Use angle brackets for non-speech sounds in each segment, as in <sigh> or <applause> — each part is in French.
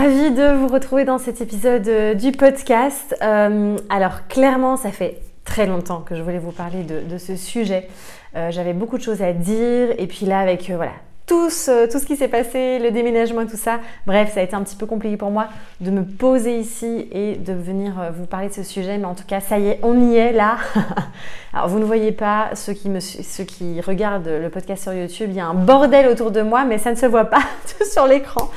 ravie de vous retrouver dans cet épisode euh, du podcast. Euh, alors clairement, ça fait très longtemps que je voulais vous parler de, ce sujet. Euh, j'avais beaucoup de choses à dire et puis là avec voilà tout ce, qui s'est passé, le déménagement tout ça. Bref, ça a été un petit peu compliqué pour moi de me poser ici et de venir vous parler de ce sujet. Mais en tout cas, ça y est, on y est là. <laughs> Alors, vous ne voyez pas, ceux qui, regardent le podcast sur YouTube, il y a un bordel autour de moi, mais ça ne se voit pas <laughs> sur l'écran.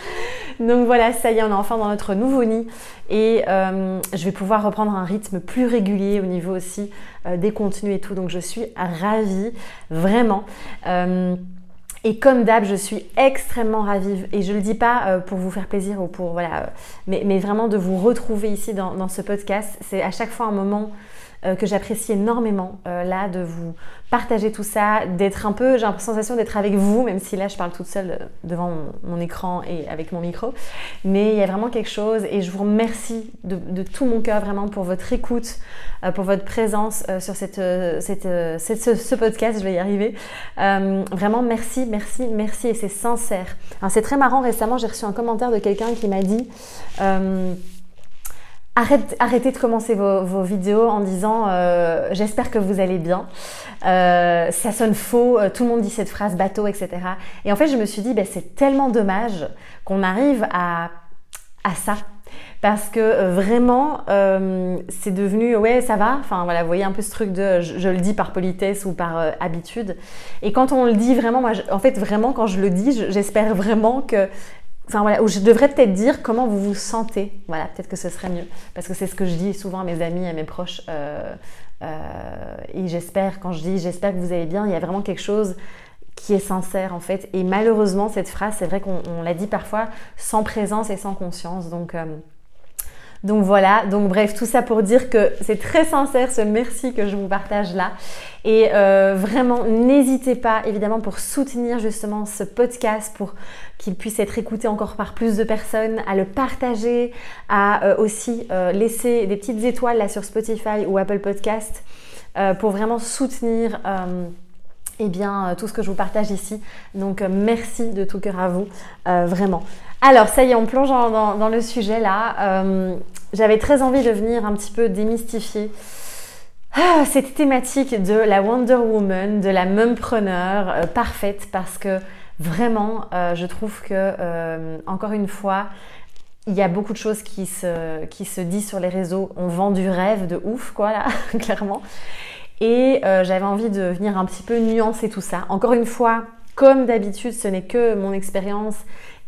Donc voilà, ça y est, on est enfin dans notre nouveau nid et euh, je vais pouvoir reprendre un rythme plus régulier au niveau aussi euh, des contenus et tout. Donc je suis ravie, vraiment. Euh, et comme d'hab, je suis extrêmement ravie, et je ne le dis pas pour vous faire plaisir ou pour voilà, mais, vraiment de vous retrouver ici dans ce podcast. C'est à chaque fois un moment euh, que j'apprécie énormément euh, là de vous partager tout ça, d'être un peu, j'ai la sensation d'être avec vous, même si là je parle toute seule euh, devant mon, écran et avec mon micro. Mais il y a vraiment quelque chose et je vous remercie de, tout mon cœur vraiment pour votre écoute, pour votre présence sur cette, ce, podcast, je vais y arriver. vraiment merci, merci, merci et c'est sincère. C'est très marrant, récemment j'ai reçu un commentaire de quelqu'un qui m'a dit... Arrête, arrêtez de commencer vos, vidéos en disant euh, j'espère que vous allez bien. Euh, ça sonne faux, euh, tout le monde dit cette phrase bateau, etc. Et en fait, je me suis dit, ben, c'est tellement dommage qu'on arrive à, à ça. Parce que vraiment, c'est devenu, ouais, ça va. Enfin, voilà, vous voyez un peu ce truc de je, le dis par politesse ou par habitude. Et quand on le dit vraiment, moi, en fait, vraiment, quand je le dis, j'espère vraiment que Enfin voilà, ou je devrais peut-être dire comment vous vous sentez. Voilà, peut-être que ce serait mieux. Parce que c'est ce que je dis souvent à mes amis, à mes proches. Euh, euh, et j'espère, quand je dis j'espère que vous allez bien, il y a vraiment quelque chose qui est sincère en fait. Et malheureusement, cette phrase, c'est vrai qu'on l'a dit parfois sans présence et sans conscience. Donc, euh, donc voilà, donc bref, tout ça pour dire que c'est très sincère ce merci que je vous partage là. Et euh, vraiment, n'hésitez pas, évidemment, pour soutenir justement ce podcast, pour qu'il puisse être écouté encore par plus de personnes, à le partager, à euh, aussi euh, laisser des petites étoiles là sur Spotify ou Apple Podcast pour vraiment soutenir eh bien, tout ce que je vous partage ici. Donc, merci de tout cœur à vous, vraiment. Alors, ça y est, on plonge dans, le sujet là. J'avais très envie de venir un petit peu démystifier ah, cette thématique de la Wonder Woman, de la mumpreneur euh, parfaite parce que vraiment, euh, je trouve que, euh, encore une fois, il y a beaucoup de choses qui se, qui se disent sur les réseaux. On vend du rêve de ouf, quoi, là, <laughs> clairement. Et j'avais envie de venir un petit peu nuancer tout ça. Encore une fois, comme d'habitude, ce n'est que mon expérience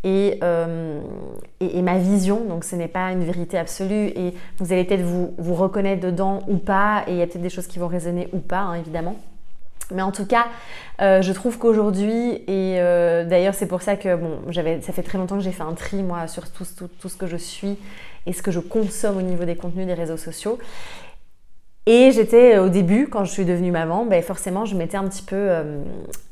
euh, et, ma vision. Donc ce n'est pas une vérité absolue et vous allez peut-être vous, reconnaître dedans ou pas et il y a peut-être des choses qui vont résonner ou pas, hein, évidemment. Mais en tout cas, euh, je trouve qu'aujourd'hui, et euh, d'ailleurs c'est pour ça que bon, ça fait très longtemps que j'ai fait un tri moi sur tout, ce que je suis et ce que je consomme au niveau des contenus des réseaux sociaux. Et j'étais euh, au début, quand je suis devenue maman, ben forcément, je m'étais un petit peu euh,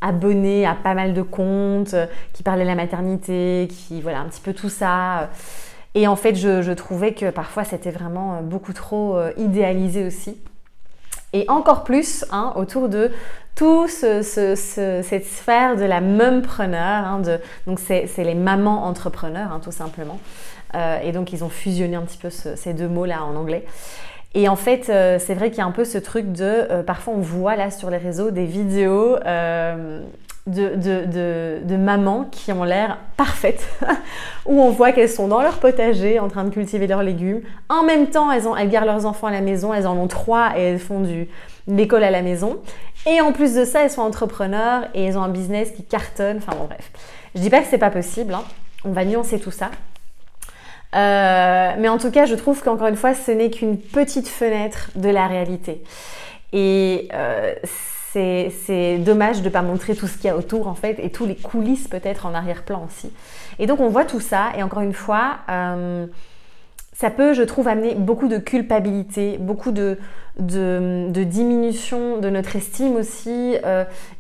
abonnée à pas mal de comptes euh, qui parlaient de la maternité, qui, voilà, un petit peu tout ça. Et en fait, je, trouvais que parfois, c'était vraiment beaucoup trop idéalisé aussi. Et encore plus hein, autour de tout ce, cette sphère de la mumpreneur. Hein, donc, c'est les mamans entrepreneurs, hein, tout simplement. et donc, ils ont fusionné un petit peu ces deux mots-là en anglais. Et en fait, euh, c'est vrai qu'il y a un peu ce truc de, euh, parfois on voit là sur les réseaux des vidéos euh, de, de, de, mamans qui ont l'air parfaites, <laughs> où on voit qu'elles sont dans leur potager en train de cultiver leurs légumes. En même temps, elles, ont, elles gardent leurs enfants à la maison, elles en ont trois et elles font du, l'école à la maison. Et en plus de ça, elles sont entrepreneurs et elles ont un business qui cartonne. Enfin bon, bref. Je dis pas que c'est pas possible, hein. on va nuancer tout ça. Euh, mais en tout cas, je trouve qu'encore une fois, ce n'est qu'une petite fenêtre de la réalité. Et euh, c'est dommage de ne pas montrer tout ce qu'il y a autour, en fait, et tous les coulisses peut-être en arrière-plan aussi. Et donc, on voit tout ça, et encore une fois, euh, ça peut, je trouve, amener beaucoup de culpabilité, beaucoup de, diminution de notre estime aussi,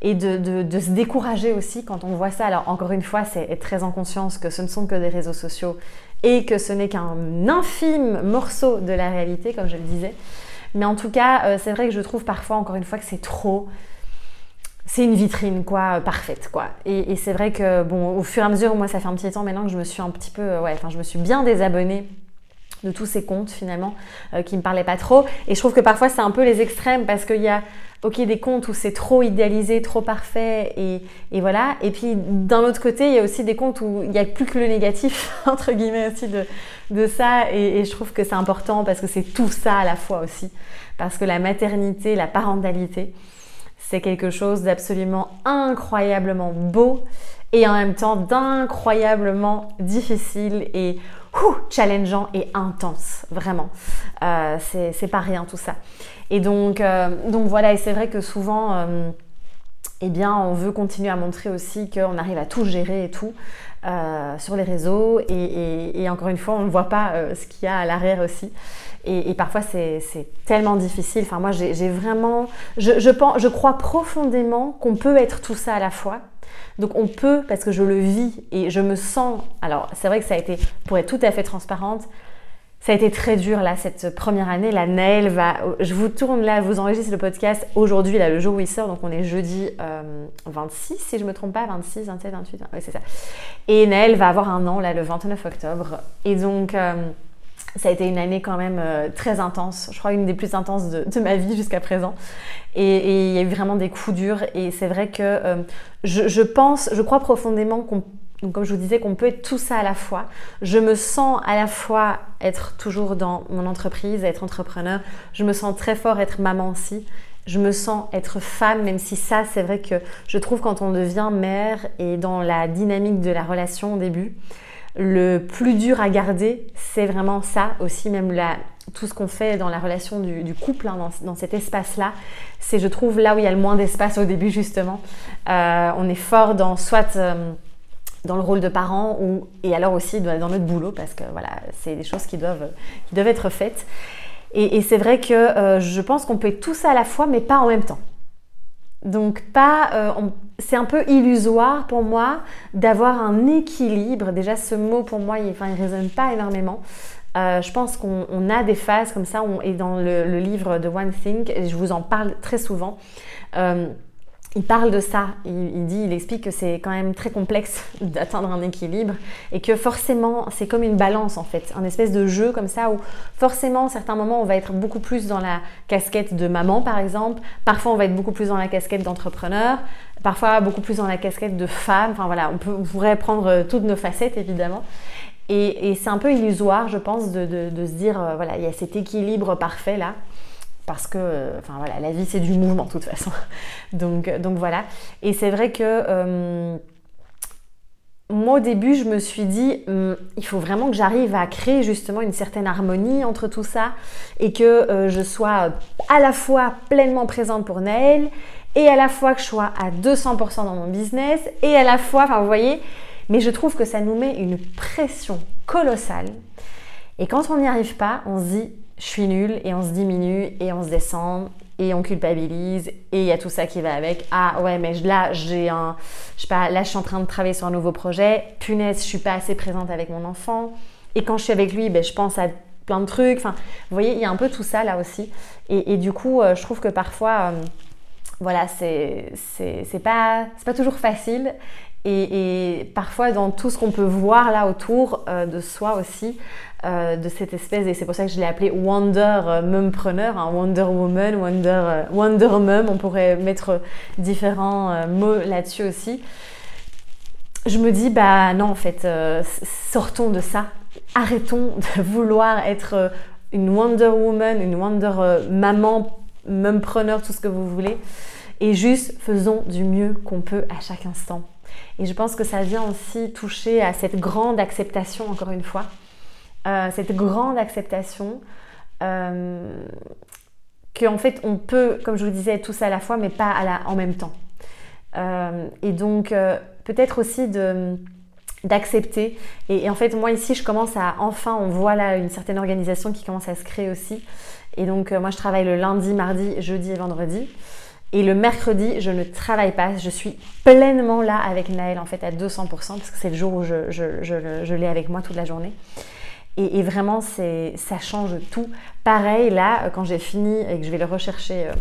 et de, se décourager aussi quand on voit ça. Alors, encore une fois, c'est être très en conscience que ce ne sont que des réseaux sociaux et que ce n'est qu'un infime morceau de la réalité, comme je le disais. Mais en tout cas, euh, c'est vrai que je trouve parfois, encore une fois, que c'est trop. c'est une vitrine quoi parfaite quoi et, c'est vrai que bon au fur et à mesure moi ça fait un petit temps maintenant que je me suis un petit peu ouais enfin je me suis bien désabonnée de tous ces comptes finalement euh, qui me parlaient pas trop. Et je trouve que parfois c'est un peu les extrêmes parce qu'il y a ok des comptes où c'est trop idéalisé trop parfait et, voilà. Et puis d'un autre côté il y a aussi des comptes où il n'y a plus que le négatif <laughs> entre guillemets aussi de, de ça. Et, et je trouve que c'est important parce que c'est tout ça à la fois aussi. Parce que la maternité la parentalité c'est quelque chose d'absolument incroyablement beau et en même temps d'incroyablement difficile. Et challengeant et intense, vraiment. Euh, c'est pas rien tout ça. Et donc, euh, donc voilà, et c'est vrai que souvent, euh, eh bien, on veut continuer à montrer aussi qu'on arrive à tout gérer et tout sur les réseaux. Et, encore une fois, on ne voit pas ce qu'il y a à l'arrière aussi. Et, parfois, c'est tellement difficile. Enfin, moi, j'ai vraiment. Je, je, pense, je crois profondément qu'on peut être tout ça à la fois. Donc, on peut, parce que je le vis et je me sens. Alors, c'est vrai que ça a été, pour être tout à fait transparente, ça a été très dur là cette première année. La Naël va. Je vous tourne là, vous enregistrez le podcast aujourd'hui, là, le jour où il sort. Donc on est jeudi 26, euh, si je me trompe pas, 26, 27, 28. Oui, c'est ça. Et Naël va avoir un an là le 29 octobre. Et donc. Euh, ça a été une année quand même euh, très intense, je crois une des plus intenses de, ma vie jusqu'à présent. Et, il y a eu vraiment des coups durs. Et c'est vrai que euh, je, pense, je crois profondément qu'on, comme je vous disais, qu'on peut être tout ça à la fois. Je me sens à la fois être toujours dans mon entreprise, être entrepreneur. Je me sens très fort être maman aussi. Je me sens être femme, même si ça, c'est vrai que je trouve quand on devient mère et dans la dynamique de la relation au début, le plus dur à garder, c'est vraiment ça aussi, même tout ce qu'on fait dans la relation du, couple, hein, dans, cet espace-là, c'est, je trouve, là où il y a le moins d'espace au début, justement. Euh, on est fort dans soit euh, dans le rôle de parent ou, et alors aussi dans notre boulot, parce que voilà, c'est des choses qui doivent, qui doivent être faites. Et, c'est vrai que euh, je pense qu'on peut être tout ça à la fois, mais pas en même temps. Donc pas, euh, c'est un peu illusoire pour moi d'avoir un équilibre. Déjà ce mot pour moi, il, enfin, résonne pas énormément. Euh, je pense qu'on a des phases comme ça, on, et dans le, livre de One Thing, je vous en parle très souvent. Euh, il parle de ça, il, dit, il explique que c'est quand même très complexe <laughs> d'atteindre un équilibre et que forcément c'est comme une balance en fait, un espèce de jeu comme ça où forcément à certains moments on va être beaucoup plus dans la casquette de maman par exemple, parfois on va être beaucoup plus dans la casquette d'entrepreneur, parfois beaucoup plus dans la casquette de femme, enfin voilà, on, pourrait prendre euh, toutes nos facettes évidemment. Et, c'est un peu illusoire je pense de, se dire, euh, voilà, il y a cet équilibre parfait là parce que enfin voilà la vie c'est du mouvement de toute façon. Donc, donc voilà. Et c'est vrai que euh, moi au début je me suis dit hum, il faut vraiment que j'arrive à créer justement une certaine harmonie entre tout ça et que euh, je sois à la fois pleinement présente pour Naël et à la fois que je sois à 200% dans mon business et à la fois enfin vous voyez mais je trouve que ça nous met une pression colossale. Et quand on n'y arrive pas on se dit je suis nulle et on se diminue et on se descend et on culpabilise et il y a tout ça qui va avec. Ah ouais, mais là, j'ai un, je sais pas, là, je suis en train de travailler sur un nouveau projet. Punaise, je suis pas assez présente avec mon enfant. Et quand je suis avec lui, ben, je pense à plein de trucs. Enfin, vous voyez, il y a un peu tout ça là aussi. Et, du coup, euh, je trouve que parfois, euh, voilà, c'est, pas, pas toujours facile. Et, parfois, dans tout ce qu'on peut voir là autour euh, de soi aussi, euh, de cette espèce, et c'est pour ça que je l'ai appelé Wonder euh, Mumpreneur, hein, Wonder Woman, Wonder, Wonder Mum, on pourrait mettre différents mots là-dessus aussi. Je me dis, bah non, en fait, sortons de ça. Arrêtons de <laughs> vouloir être une Wonder Woman, une Wonder Maman, Mumpreneur, tout ce que vous voulez. Et juste faisons du mieux qu'on peut à chaque instant et je pense que ça vient aussi toucher à cette grande acceptation, encore une fois, euh, cette grande acceptation euh, qu'en fait on peut, comme je vous disais, tout ça à la fois, mais pas en même temps. Euh, et donc peut-être aussi d'accepter. Et, en fait, moi ici, je commence à enfin, on voit là une certaine organisation qui commence à se créer aussi. Et donc, moi, je travaille le lundi, mardi, jeudi et vendredi. Et le mercredi, je ne travaille pas. Je suis pleinement là avec Naël, en fait, à 200%, parce que c'est le jour où je, l'ai avec moi toute la journée. Et, vraiment, ça change tout. Pareil, là, quand j'ai fini et que je vais le rechercher euh,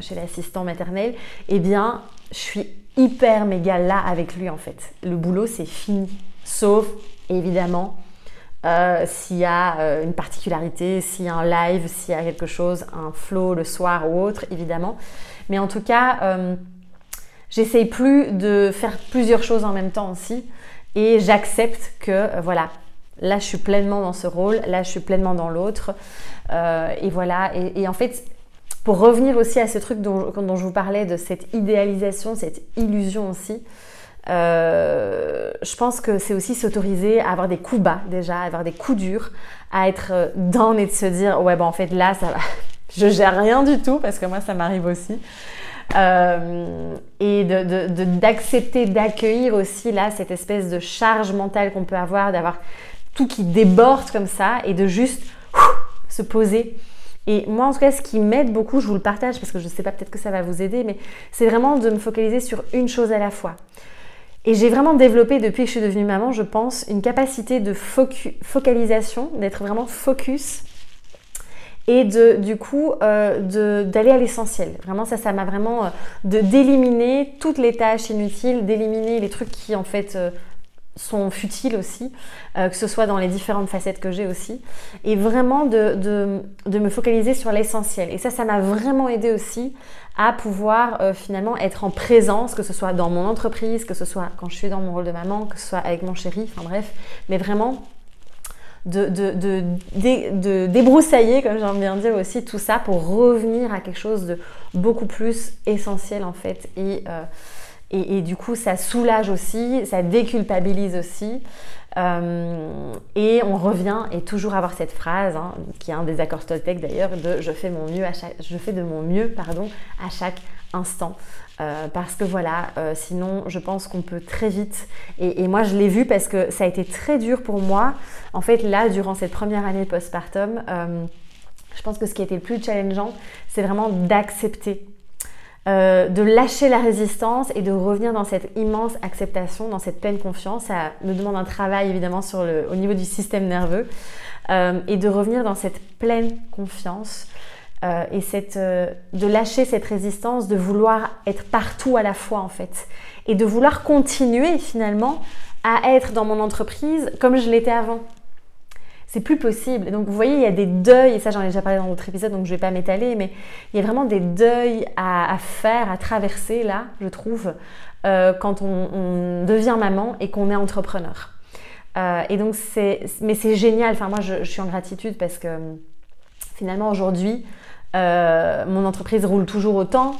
chez l'assistant maternel, eh bien, je suis hyper méga là avec lui en fait. Le boulot c'est fini. Sauf évidemment euh, s'il y a euh, une particularité, s'il y a un live, s'il y a quelque chose, un flow le soir ou autre, évidemment. Mais en tout cas, euh, j'essaye plus de faire plusieurs choses en même temps aussi. Et j'accepte que, voilà, là je suis pleinement dans ce rôle, là je suis pleinement dans l'autre. et voilà, et, en fait, pour revenir aussi à ce truc dont, je vous parlais, de cette idéalisation, cette illusion aussi, euh, je pense que c'est aussi s'autoriser à avoir des coups bas déjà, à avoir des coups durs, à être euh, down et de se dire ouais ben en fait là ça va, je gère rien du tout parce que moi ça m'arrive aussi. Euh, et d'accepter, d'accueillir aussi là cette espèce de charge mentale qu'on peut avoir, d'avoir tout qui déborde comme ça et de juste se poser. Et moi, en tout cas, ce qui m'aide beaucoup, je vous le partage parce que je ne sais pas, peut-être que ça va vous aider, mais c'est vraiment de me focaliser sur une chose à la fois. Et j'ai vraiment développé depuis que je suis devenue maman, je pense, une capacité de focalisation, d'être vraiment focus et du coup euh, d'aller à l'essentiel. Vraiment, ça, ça m'a vraiment euh, de d'éliminer toutes les tâches inutiles, d'éliminer les trucs qui en fait euh, sont futiles aussi, que ce soit dans les différentes facettes que j'ai aussi, et vraiment de, me focaliser sur l'essentiel. Et ça, ça m'a vraiment aidé aussi à pouvoir finalement être en présence, que ce soit dans mon entreprise, que ce soit quand je suis dans mon rôle de maman, que ce soit avec mon chéri, enfin bref, mais vraiment de, débroussailler, comme j'aime bien dire aussi, tout ça pour revenir à quelque chose de beaucoup plus essentiel en fait. Et, euh, et, du coup, ça soulage aussi, ça déculpabilise aussi. Euh, et on revient et toujours avoir cette phrase, hein, qui est un des accords Toltec d'ailleurs, de je fais, mon mieux à chaque, je fais de mon mieux pardon, à chaque instant. Euh, parce que voilà, euh, sinon je pense qu'on peut très vite, et, et moi je l'ai vu parce que ça a été très dur pour moi, en fait là durant cette première année postpartum, je pense que ce qui a été le plus challengeant, c'est vraiment d'accepter euh, de lâcher la résistance et de revenir dans cette immense acceptation, dans cette pleine confiance. Ça me demande un travail évidemment sur le, au niveau du système nerveux euh, et de revenir dans cette pleine confiance euh, et cette, de lâcher cette résistance, de vouloir être partout à la fois en fait et de vouloir continuer finalement à être dans mon entreprise comme je l'étais avant c'est plus possible. donc vous voyez, il y a des deuils, et ça j'en ai déjà parlé dans d'autres épisodes, donc je ne vais pas m'étaler, mais il y a vraiment des deuils à, faire, à traverser là, je trouve, euh, quand on, devient maman et qu'on est entrepreneur. Euh, et donc c'est, mais c'est génial. Enfin moi je, suis en gratitude parce que finalement aujourd'hui euh, mon entreprise roule toujours autant,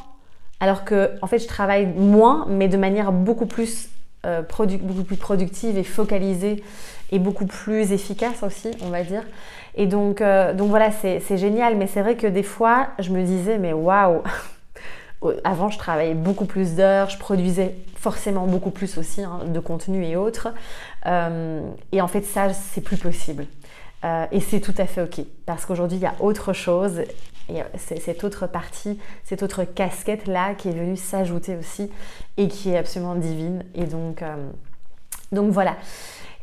alors que en fait je travaille moins, mais de manière beaucoup plus beaucoup plus productive et focalisée et beaucoup plus efficace aussi, on va dire. Et donc, euh, donc voilà, c'est génial, mais c'est vrai que des fois, je me disais, mais waouh <laughs> Avant, je travaillais beaucoup plus d'heures, je produisais forcément beaucoup plus aussi hein, de contenu et autres. Euh, et en fait, ça, c'est plus possible. Euh, et c'est tout à fait OK, parce qu'aujourd'hui, il y a autre chose. Et c'est cette autre partie, cette autre casquette-là qui est venue s'ajouter aussi et qui est absolument divine. Et donc, donc voilà.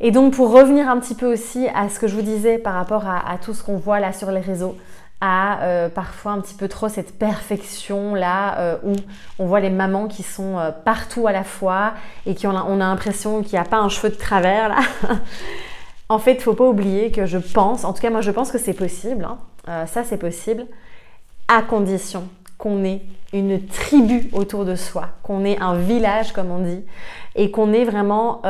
Et donc pour revenir un petit peu aussi à ce que je vous disais par rapport à, tout ce qu'on voit là sur les réseaux, à euh, parfois un petit peu trop cette perfection là euh, où on voit les mamans qui sont euh, partout à la fois et qui on a l'impression qu'il n'y a pas un cheveu de travers là. <laughs> en fait, il faut pas oublier que je pense, en tout cas moi je pense que c'est possible, hein. ça c'est possible, à condition qu'on ait une tribu autour de soi, qu'on ait un village comme on dit, et qu'on ait vraiment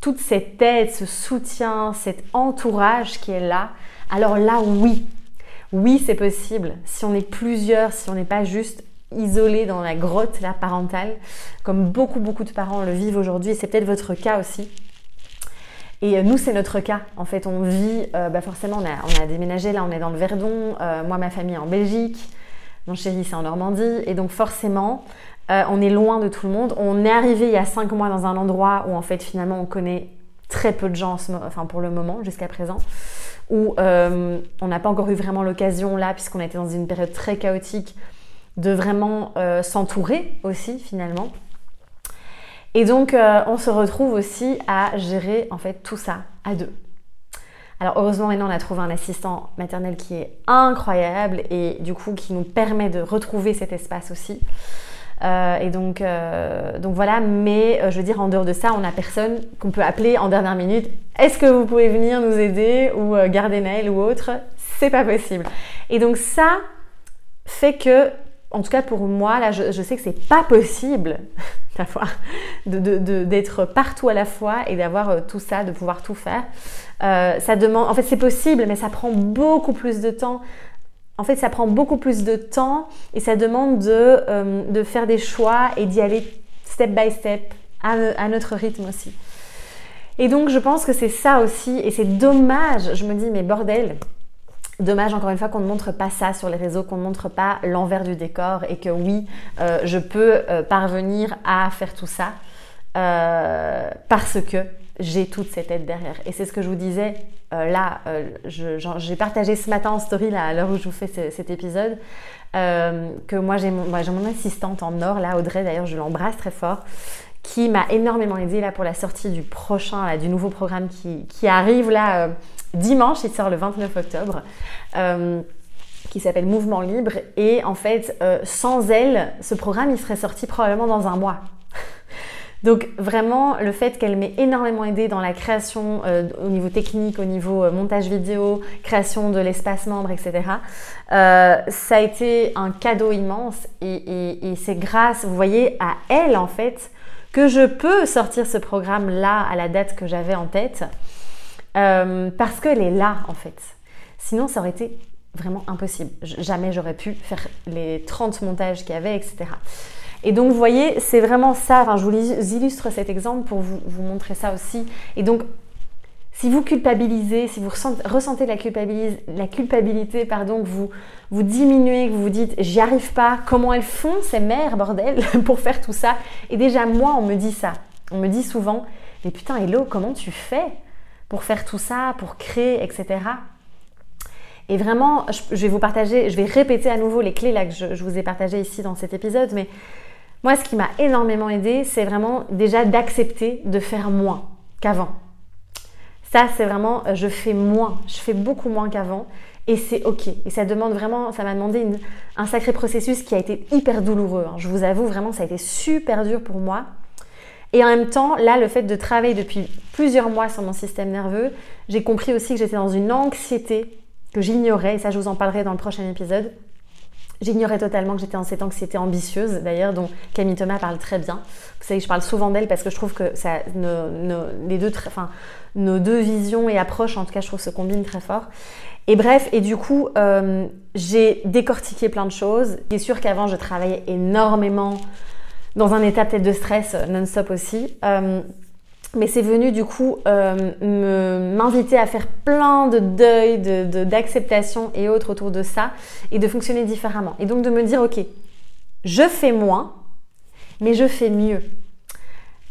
toute cette aide, ce soutien, cet entourage qui est là, alors là, oui, oui, c'est possible. Si on est plusieurs, si on n'est pas juste isolé dans la grotte la parentale, comme beaucoup, beaucoup de parents le vivent aujourd'hui, et c'est peut-être votre cas aussi. Et euh, nous, c'est notre cas. En fait, on vit, euh, bah forcément, on a, déménagé, là, on est dans le Verdon. Euh, moi, ma famille est en Belgique. Mon chéri, c'est en Normandie. Et donc, forcément, euh, on est loin de tout le monde. On est arrivé il y a cinq mois dans un endroit où en fait finalement on connaît très peu de gens, enfin pour le moment jusqu'à présent, où euh, on n'a pas encore eu vraiment l'occasion là, puisqu'on était dans une période très chaotique, de vraiment euh, s'entourer aussi finalement. Et donc on se retrouve aussi à gérer en fait tout ça à deux. Alors heureusement maintenant on a trouvé un assistant maternel qui est incroyable et du coup qui nous permet de retrouver cet espace aussi. et donc, donc voilà, mais je veux dire, en dehors de ça, on n'a personne qu'on peut appeler en dernière minute. Est-ce que vous pouvez venir nous aider ou garder Naël ou autre? C'est pas possible. Et donc ça fait que en tout cas pour moi, là, je, sais que c'est pas possible <laughs> d'avoir, d'être partout à la fois et d'avoir euh, tout ça, de pouvoir tout faire. Euh, ça demande, en fait, c'est possible, mais ça prend beaucoup plus de temps. En fait, ça prend beaucoup plus de temps et ça demande de, euh, faire des choix et d'y aller step by step à notre rythme aussi. Et donc, je pense que c'est ça aussi, et c'est dommage. Je me dis, mais bordel, Dommage encore une fois qu'on ne montre pas ça sur les réseaux, qu'on ne montre pas l'envers du décor et que oui, euh, je peux euh, parvenir à faire tout ça euh, parce que j'ai toute cette aide derrière. Et c'est ce que je vous disais là, j'ai partagé ce matin en story là, à l'heure où je vous fais cet épisode, que moi j'ai mon, assistante en or, là Audrey d'ailleurs, je l'embrasse très fort, qui m'a énormément aidé là pour la sortie du prochain, du nouveau programme qui arrive là dimanche, il sort le 29 octobre. Euh, qui s'appelle Mouvement Libre. Et en fait, euh, sans elle, ce programme, il serait sorti probablement dans un mois. <laughs> Donc vraiment, le fait qu'elle m'ait énormément aidé dans la création euh, au niveau technique, au niveau montage vidéo, création de l'espace membre, etc., ça a été un cadeau immense. Et, et c'est grâce, vous voyez, à elle, en fait, que je peux sortir ce programme-là à la date que j'avais en tête. Euh, parce qu'elle est là en fait. Sinon, ça aurait été vraiment impossible. Jamais j'aurais pu faire les 30 montages qu'il y avait, etc. Et donc, vous voyez, c'est vraiment ça. Je vous illustre cet exemple pour vous, montrer ça aussi. Et donc, si vous culpabilisez, si vous ressentez, la culpabilité pardon, que vous, vous diminuez, que vous vous dites j'y arrive pas, comment elles font ces mères, bordel, <laughs> pour faire tout ça? Et déjà, moi, on me dit ça. On me dit souvent mais putain, Hello, comment tu fais? Pour faire tout ça, pour créer, etc. Et vraiment, je vais vous partager, je vais répéter à nouveau les clés là que je, vous ai partagées ici dans cet épisode, mais moi, ce qui m'a énormément aidé, c'est vraiment déjà d'accepter de faire moins qu'avant. Ça, c'est vraiment, je fais moins, je fais beaucoup moins qu'avant, et c'est ok. Et ça demande vraiment, ça m'a demandé un sacré processus qui a été hyper douloureux. Hein. Je vous avoue, vraiment, ça a été super dur pour moi. Et en même temps, là, le fait de travailler depuis plusieurs mois sur mon système nerveux, j'ai compris aussi que j'étais dans une anxiété que j'ignorais, et ça je vous en parlerai dans le prochain épisode. J'ignorais totalement que j'étais dans cette anxiété ambitieuse, d'ailleurs, dont Camille Thomas parle très bien. Vous savez je parle souvent d'elle parce que je trouve que ça, nos deux visions et approches, en tout cas, je trouve, se combinent très fort. Et bref, et du coup, euh, j'ai décortiqué plein de choses. C'est sûr qu'avant, je travaillais énormément dans un état peut-être de stress euh, non-stop aussi. Euh, mais c'est venu du coup euh, m'inviter à faire plein de deuil, d'acceptation de, et autres autour de ça et de fonctionner différemment. Et donc de me dire, ok, je fais moins, mais je fais mieux.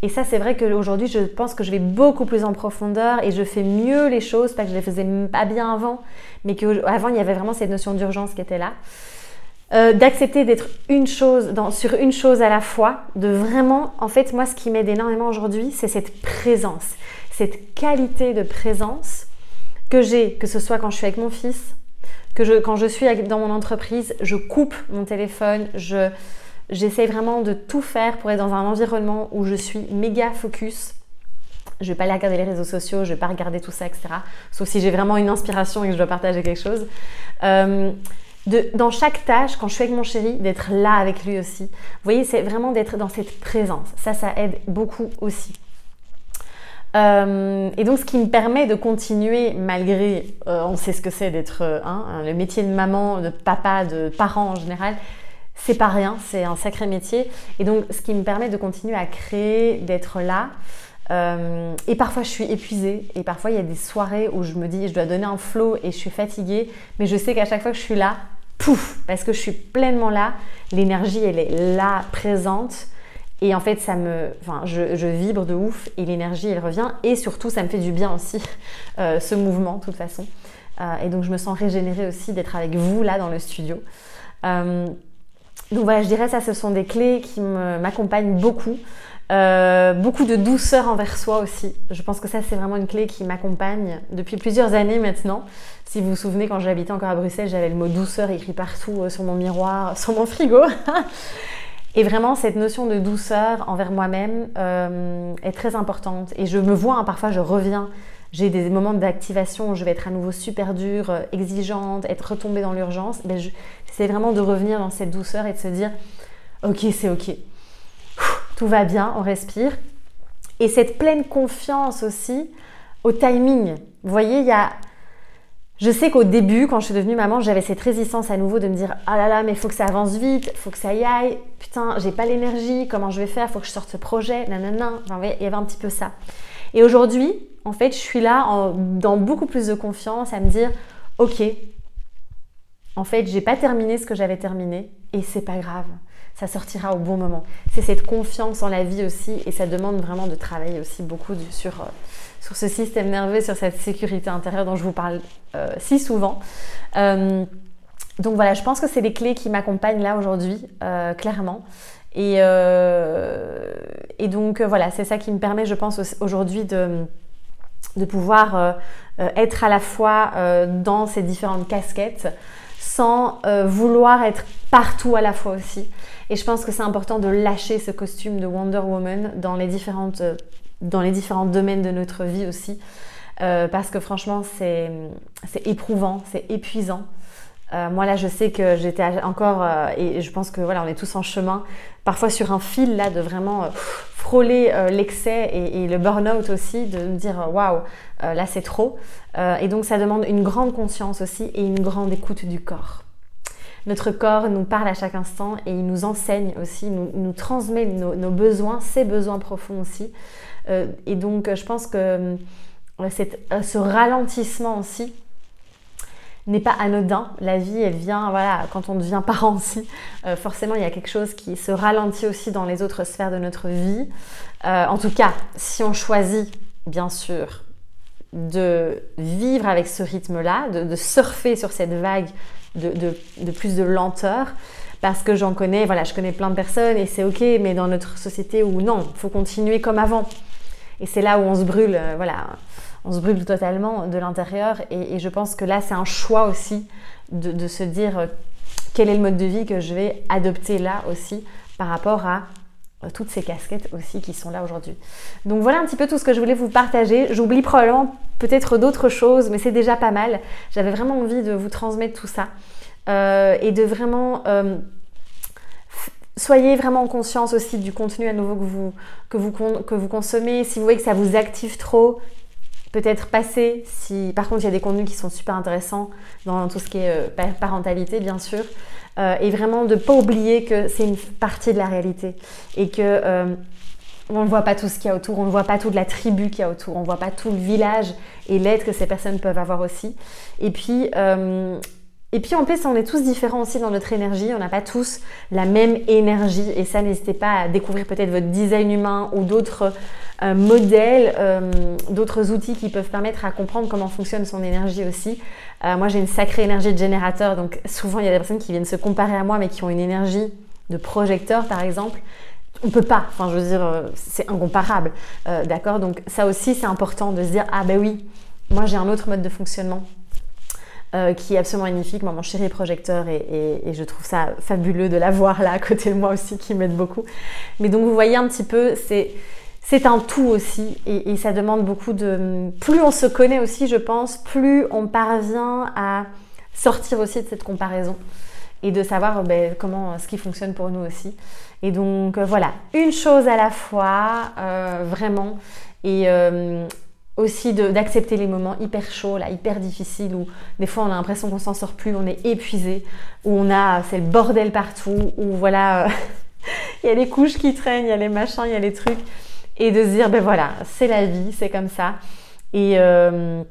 Et ça, c'est vrai qu'aujourd'hui, je pense que je vais beaucoup plus en profondeur et je fais mieux les choses, pas que je les faisais pas bien avant, mais qu'avant, il y avait vraiment cette notion d'urgence qui était là. Euh, d'accepter d'être une chose sur une chose à la fois, de vraiment, en fait, moi, ce qui m'aide énormément aujourd'hui, c'est cette présence, cette qualité de présence que j'ai, que ce soit quand je suis avec mon fils, que je, quand je suis dans mon entreprise, je coupe mon téléphone, je, j'essaie vraiment de tout faire pour être dans un environnement où je suis méga focus. Je vais pas aller regarder les réseaux sociaux, je vais pas regarder tout ça, etc. Sauf si j'ai vraiment une inspiration et que je dois partager quelque chose. Euh, dans chaque tâche, quand je suis avec mon chéri, d'être là avec lui aussi. Vous voyez, c'est vraiment d'être dans cette présence. Ça, ça aide beaucoup aussi. Euh, et donc, ce qui me permet de continuer, malgré, euh, on sait ce que c'est d'être euh, hein, le métier de maman, de papa, de parent en général, c'est pas rien, c'est un sacré métier. Et donc, ce qui me permet de continuer à créer, d'être là. et parfois, je suis épuisée. Et parfois, il y a des soirées où je me dis, je dois donner un flow et je suis fatiguée. Mais je sais qu'à chaque fois que je suis là, pouf, parce que je suis pleinement là, l'énergie elle est là, présente. Et en fait, ça me, enfin, je, vibre de ouf et l'énergie elle revient. Et surtout, ça me fait du bien aussi, <laughs> euh, ce mouvement, de toute façon. Euh, et donc, je me sens régénérée aussi d'être avec vous là dans le studio. Euh, donc voilà, je dirais ça, ce sont des clés qui m'accompagnent beaucoup. Beaucoup de douceur envers soi aussi. Je pense que ça, c'est vraiment une clé qui m'accompagne depuis plusieurs années maintenant. Si vous vous souvenez, quand j'habitais encore à Bruxelles, j'avais le mot douceur écrit partout euh, sur mon miroir, <laughs> sur mon frigo. Et vraiment, cette notion de douceur envers moi-même euh, est très importante. Et je me vois, hein, parfois je reviens, j'ai des moments d'activation où je vais être à nouveau super dure, euh, exigeante, être retombée dans l'urgence. Ben, c'est vraiment de revenir dans cette douceur et de se dire, ok, c'est ok. Tout va bien, on respire. Et cette pleine confiance aussi au timing. Vous voyez, il y a je sais qu'au début, quand je suis devenue maman, j'avais cette résistance à nouveau de me dire Ah là là, mais il faut que ça avance vite, faut que ça y aille, putain, j'ai pas l'énergie, comment je vais faire, faut que je sorte ce projet, nanana. Enfin, il y avait un petit peu ça. Et aujourd'hui, en fait, je suis là dans beaucoup plus de confiance à me dire Ok, en fait, j'ai pas terminé ce que j'avais terminé et c'est pas grave, ça sortira au bon moment. C'est cette confiance en la vie aussi et ça demande vraiment de travailler aussi beaucoup sur. Euh, sur ce système nerveux, sur cette sécurité intérieure dont je vous parle euh, si souvent. Euh, donc voilà, je pense que c'est les clés qui m'accompagnent là aujourd'hui, clairement. Et, et, donc voilà, c'est ça qui me permet, je pense, aujourd'hui de, de pouvoir être à la fois dans ces différentes casquettes sans vouloir être partout à la fois aussi. Et je pense que c'est important de lâcher ce costume de Wonder Woman dans les différentes dans les différents domaines de notre vie aussi. Euh, parce que franchement, c'est éprouvant, c'est épuisant. Euh, moi là, je sais que j'étais encore, euh, et je pense que voilà, on est tous en chemin, parfois sur un fil là de vraiment frôler l'excès et, le burn-out aussi, de me dire waouh, là c'est trop. et donc ça demande une grande conscience aussi et une grande écoute du corps. Notre corps nous parle à chaque instant et il nous enseigne aussi, nous, transmet nos, besoins, ses besoins profonds aussi. Euh, et donc, je pense que euh, euh, ce ralentissement aussi n'est pas anodin. La vie, elle vient, voilà, quand on devient parent aussi, forcément, il y a quelque chose qui se ralentit aussi dans les autres sphères de notre vie. en tout cas, si on choisit, bien sûr, de vivre avec ce rythme-là, de, surfer sur cette vague de, de, plus de lenteur, parce que j'en connais, voilà, je connais plein de personnes et c'est ok, mais dans notre société où non, il faut continuer comme avant. Et c'est là où on se brûle, euh, voilà, on se brûle totalement de l'intérieur. Et, je pense que là, c'est un choix aussi de, se dire euh, quel est le mode de vie que je vais adopter là aussi par rapport à euh, toutes ces casquettes aussi qui sont là aujourd'hui. Donc voilà un petit peu tout ce que je voulais vous partager. J'oublie probablement peut-être d'autres choses, mais c'est déjà pas mal. J'avais vraiment envie de vous transmettre tout ça et de vraiment Soyez vraiment en conscience aussi du contenu à nouveau que vous, que vous, que vous consommez. Si vous voyez que ça vous active trop, peut-être passer. Si, par contre, il y a des contenus qui sont super intéressants dans tout ce qui est euh, parentalité, bien sûr. Euh, et vraiment de pas oublier que c'est une partie de la réalité et que euh, on ne voit pas tout ce qu'il y a autour, on ne voit pas toute la tribu qu'il y a autour, on ne voit pas tout le village et l'aide que ces personnes peuvent avoir aussi. Et puis, et puis en plus, on est tous différents aussi dans notre énergie. On n'a pas tous la même énergie. Et ça, n'hésitez pas à découvrir peut-être votre design humain ou d'autres euh, modèles, euh, d'autres outils qui peuvent permettre à comprendre comment fonctionne son énergie aussi. Euh, moi, j'ai une sacrée énergie de générateur. Donc souvent, il y a des personnes qui viennent se comparer à moi, mais qui ont une énergie de projecteur, par exemple. On peut pas, enfin je veux dire, c'est incomparable, d'accord? Donc ça aussi c'est important de se dire ah ben oui, moi j'ai un autre mode de fonctionnement, euh, qui est absolument magnifique. Moi, mon chéri projecteur et, je trouve ça fabuleux de l'avoir là à côté de moi aussi qui m'aide beaucoup. Mais donc vous voyez un petit peu, c'est c'est un tout aussi et, ça demande beaucoup de... Plus on se connaît aussi, je pense, plus on parvient à sortir aussi de cette comparaison et de savoir ben, comment ce qui fonctionne pour nous aussi. Et donc euh, voilà, une chose à la fois, euh, vraiment. Et, aussi d'accepter les moments hyper chauds, là, hyper difficiles, où des fois on a l'impression qu'on s'en sort plus, on est épuisé, où on a, c'est le bordel partout, où voilà, <laughs> il y a les couches qui traînent, il y a les machins, il y a les trucs, et de se dire, ben voilà, c'est la vie, c'est comme ça, et, euh,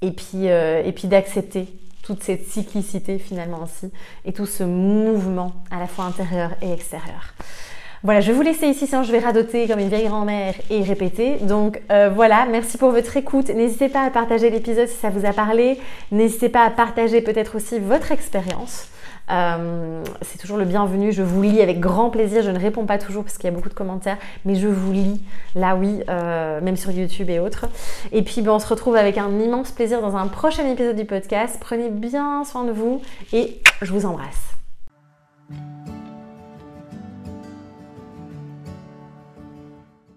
et puis, euh, et puis d'accepter toute cette cyclicité finalement aussi, et tout ce mouvement à la fois intérieur et extérieur. Voilà, je vais vous laisser ici, sinon je vais radoter comme une vieille grand-mère et répéter. Donc euh, voilà, merci pour votre écoute. N'hésitez pas à partager l'épisode si ça vous a parlé. N'hésitez pas à partager peut-être aussi votre expérience. Euh, c'est toujours le bienvenu. Je vous lis avec grand plaisir. Je ne réponds pas toujours parce qu'il y a beaucoup de commentaires, mais je vous lis là, oui, euh, même sur YouTube et autres. Et puis, ben, on se retrouve avec un immense plaisir dans un prochain épisode du podcast. Prenez bien soin de vous et je vous embrasse.